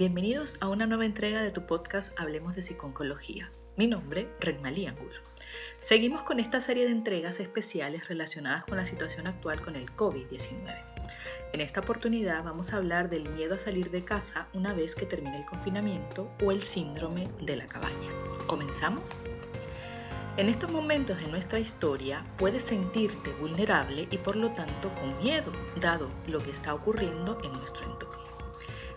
Bienvenidos a una nueva entrega de tu podcast Hablemos de Psiconcología. Mi nombre, Renmalí Angulo. Seguimos con esta serie de entregas especiales relacionadas con la situación actual con el COVID-19. En esta oportunidad vamos a hablar del miedo a salir de casa una vez que termine el confinamiento o el síndrome de la cabaña. ¿Comenzamos? En estos momentos de nuestra historia puedes sentirte vulnerable y por lo tanto con miedo, dado lo que está ocurriendo en nuestro entorno.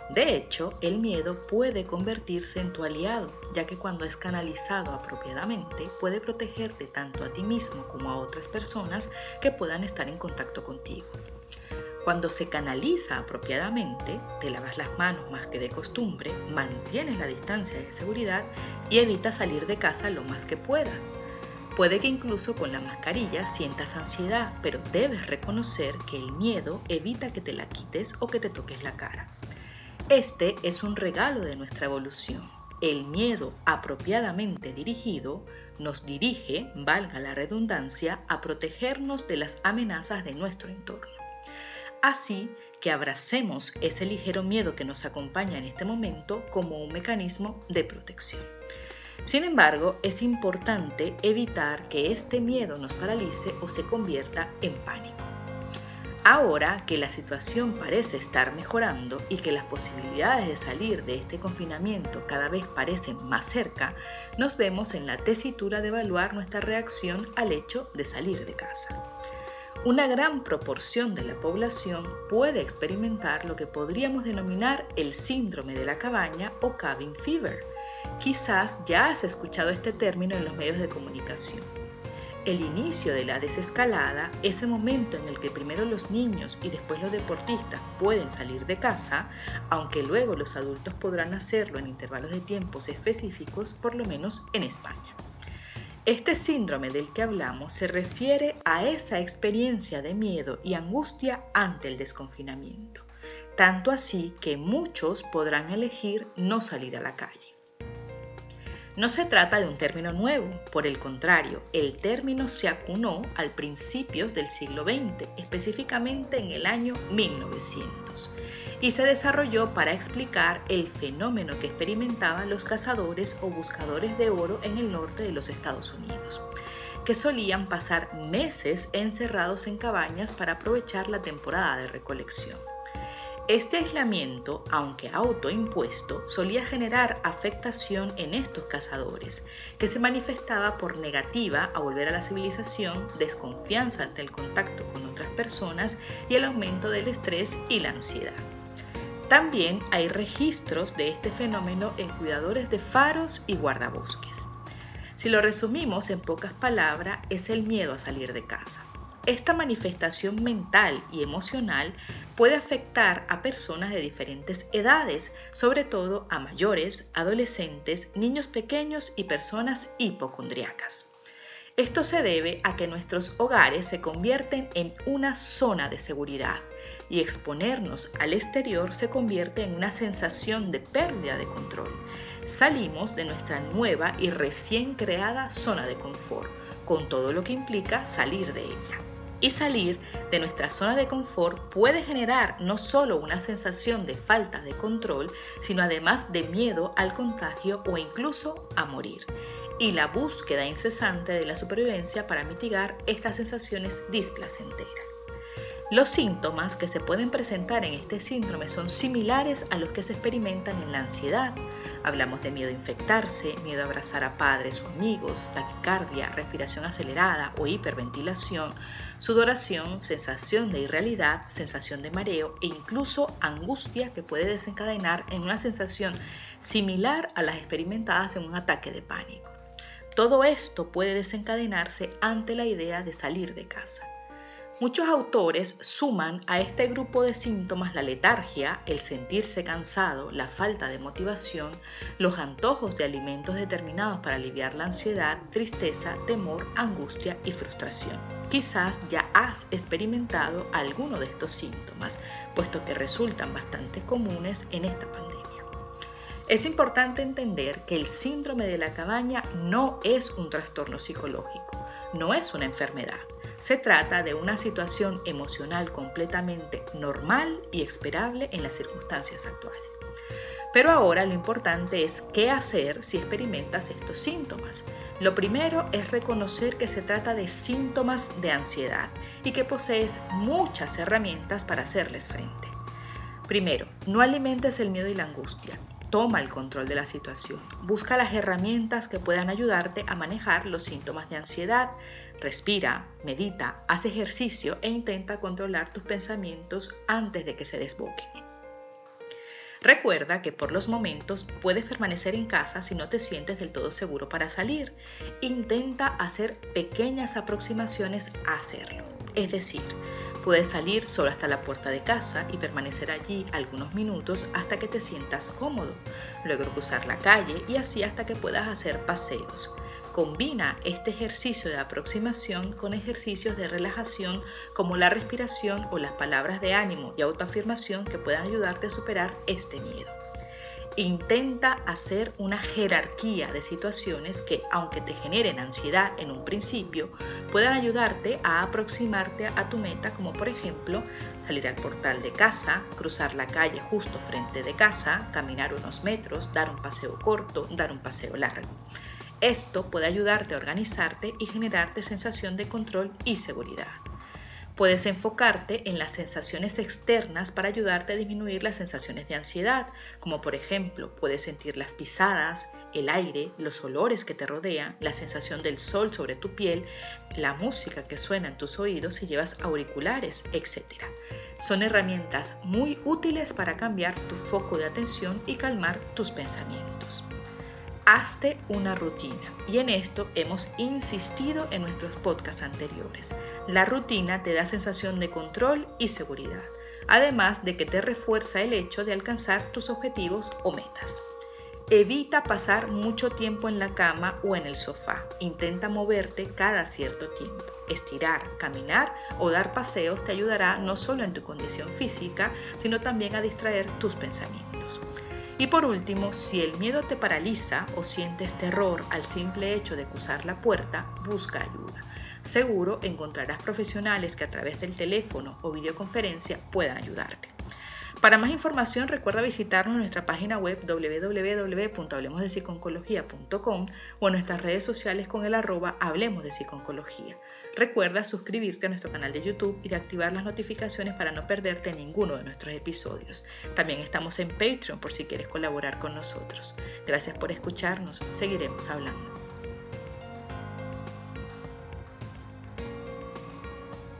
De hecho, el miedo puede convertirse en tu aliado, ya que cuando es canalizado apropiadamente puede protegerte tanto a ti mismo como a otras personas que puedan estar en contacto contigo. Cuando se canaliza apropiadamente, te lavas las manos más que de costumbre, mantienes la distancia de seguridad y evitas salir de casa lo más que puedas. Puede que incluso con la mascarilla sientas ansiedad, pero debes reconocer que el miedo evita que te la quites o que te toques la cara. Este es un regalo de nuestra evolución. El miedo apropiadamente dirigido nos dirige, valga la redundancia, a protegernos de las amenazas de nuestro entorno. Así que abracemos ese ligero miedo que nos acompaña en este momento como un mecanismo de protección. Sin embargo, es importante evitar que este miedo nos paralice o se convierta en pánico. Ahora que la situación parece estar mejorando y que las posibilidades de salir de este confinamiento cada vez parecen más cerca, nos vemos en la tesitura de evaluar nuestra reacción al hecho de salir de casa. Una gran proporción de la población puede experimentar lo que podríamos denominar el síndrome de la cabaña o cabin fever. Quizás ya has escuchado este término en los medios de comunicación el inicio de la desescalada, ese momento en el que primero los niños y después los deportistas pueden salir de casa, aunque luego los adultos podrán hacerlo en intervalos de tiempos específicos, por lo menos en España. Este síndrome del que hablamos se refiere a esa experiencia de miedo y angustia ante el desconfinamiento, tanto así que muchos podrán elegir no salir a la calle. No se trata de un término nuevo, por el contrario, el término se acunó al principios del siglo XX, específicamente en el año 1900, y se desarrolló para explicar el fenómeno que experimentaban los cazadores o buscadores de oro en el norte de los Estados Unidos que solían pasar meses encerrados en cabañas para aprovechar la temporada de recolección. Este aislamiento, aunque autoimpuesto, solía generar afectación en estos cazadores, que se manifestaba por negativa a volver a la civilización, desconfianza ante el contacto con otras personas y el aumento del estrés y la ansiedad. También hay registros de este fenómeno en cuidadores de faros y guardabosques. Si lo resumimos en pocas palabras, es el miedo a salir de casa. Esta manifestación mental y emocional puede afectar a personas de diferentes edades, sobre todo a mayores, adolescentes, niños pequeños y personas hipocondriacas. Esto se debe a que nuestros hogares se convierten en una zona de seguridad y exponernos al exterior se convierte en una sensación de pérdida de control. Salimos de nuestra nueva y recién creada zona de confort, con todo lo que implica salir de ella y salir de nuestra zona de confort puede generar no solo una sensación de falta de control, sino además de miedo al contagio o incluso a morir. Y la búsqueda incesante de la supervivencia para mitigar estas sensaciones displacenteras. Los síntomas que se pueden presentar en este síndrome son similares a los que se experimentan en la ansiedad. Hablamos de miedo a infectarse, miedo a abrazar a padres o amigos, taquicardia, respiración acelerada o hiperventilación, sudoración, sensación de irrealidad, sensación de mareo e incluso angustia que puede desencadenar en una sensación similar a las experimentadas en un ataque de pánico. Todo esto puede desencadenarse ante la idea de salir de casa. Muchos autores suman a este grupo de síntomas la letargia, el sentirse cansado, la falta de motivación, los antojos de alimentos determinados para aliviar la ansiedad, tristeza, temor, angustia y frustración. Quizás ya has experimentado alguno de estos síntomas, puesto que resultan bastante comunes en esta pandemia. Es importante entender que el síndrome de la cabaña no es un trastorno psicológico, no es una enfermedad se trata de una situación emocional completamente normal y esperable en las circunstancias actuales. Pero ahora lo importante es qué hacer si experimentas estos síntomas. Lo primero es reconocer que se trata de síntomas de ansiedad y que posees muchas herramientas para hacerles frente. Primero, no alimentes el miedo y la angustia. Toma el control de la situación. Busca las herramientas que puedan ayudarte a manejar los síntomas de ansiedad. Respira, medita, haz ejercicio e intenta controlar tus pensamientos antes de que se desboquen. Recuerda que por los momentos puedes permanecer en casa si no te sientes del todo seguro para salir. Intenta hacer pequeñas aproximaciones a hacerlo. Es decir, puedes salir solo hasta la puerta de casa y permanecer allí algunos minutos hasta que te sientas cómodo, luego cruzar la calle y así hasta que puedas hacer paseos. Combina este ejercicio de aproximación con ejercicios de relajación como la respiración o las palabras de ánimo y autoafirmación que puedan ayudarte a superar este miedo. Intenta hacer una jerarquía de situaciones que, aunque te generen ansiedad en un principio, puedan ayudarte a aproximarte a tu meta, como por ejemplo salir al portal de casa, cruzar la calle justo frente de casa, caminar unos metros, dar un paseo corto, dar un paseo largo. Esto puede ayudarte a organizarte y generarte sensación de control y seguridad. Puedes enfocarte en las sensaciones externas para ayudarte a disminuir las sensaciones de ansiedad, como por ejemplo puedes sentir las pisadas, el aire, los olores que te rodean, la sensación del sol sobre tu piel, la música que suena en tus oídos si llevas auriculares, etc. Son herramientas muy útiles para cambiar tu foco de atención y calmar tus pensamientos. Hazte una rutina y en esto hemos insistido en nuestros podcasts anteriores. La rutina te da sensación de control y seguridad, además de que te refuerza el hecho de alcanzar tus objetivos o metas. Evita pasar mucho tiempo en la cama o en el sofá. Intenta moverte cada cierto tiempo. Estirar, caminar o dar paseos te ayudará no solo en tu condición física, sino también a distraer tus pensamientos. Y por último, si el miedo te paraliza o sientes terror al simple hecho de cruzar la puerta, busca ayuda. Seguro encontrarás profesionales que a través del teléfono o videoconferencia puedan ayudarte. Para más información recuerda visitarnos en nuestra página web www.hablemosdepsiconcología.com o en nuestras redes sociales con el arroba Hablemos de Psiconcología. Recuerda suscribirte a nuestro canal de YouTube y de activar las notificaciones para no perderte ninguno de nuestros episodios. También estamos en Patreon por si quieres colaborar con nosotros. Gracias por escucharnos, seguiremos hablando.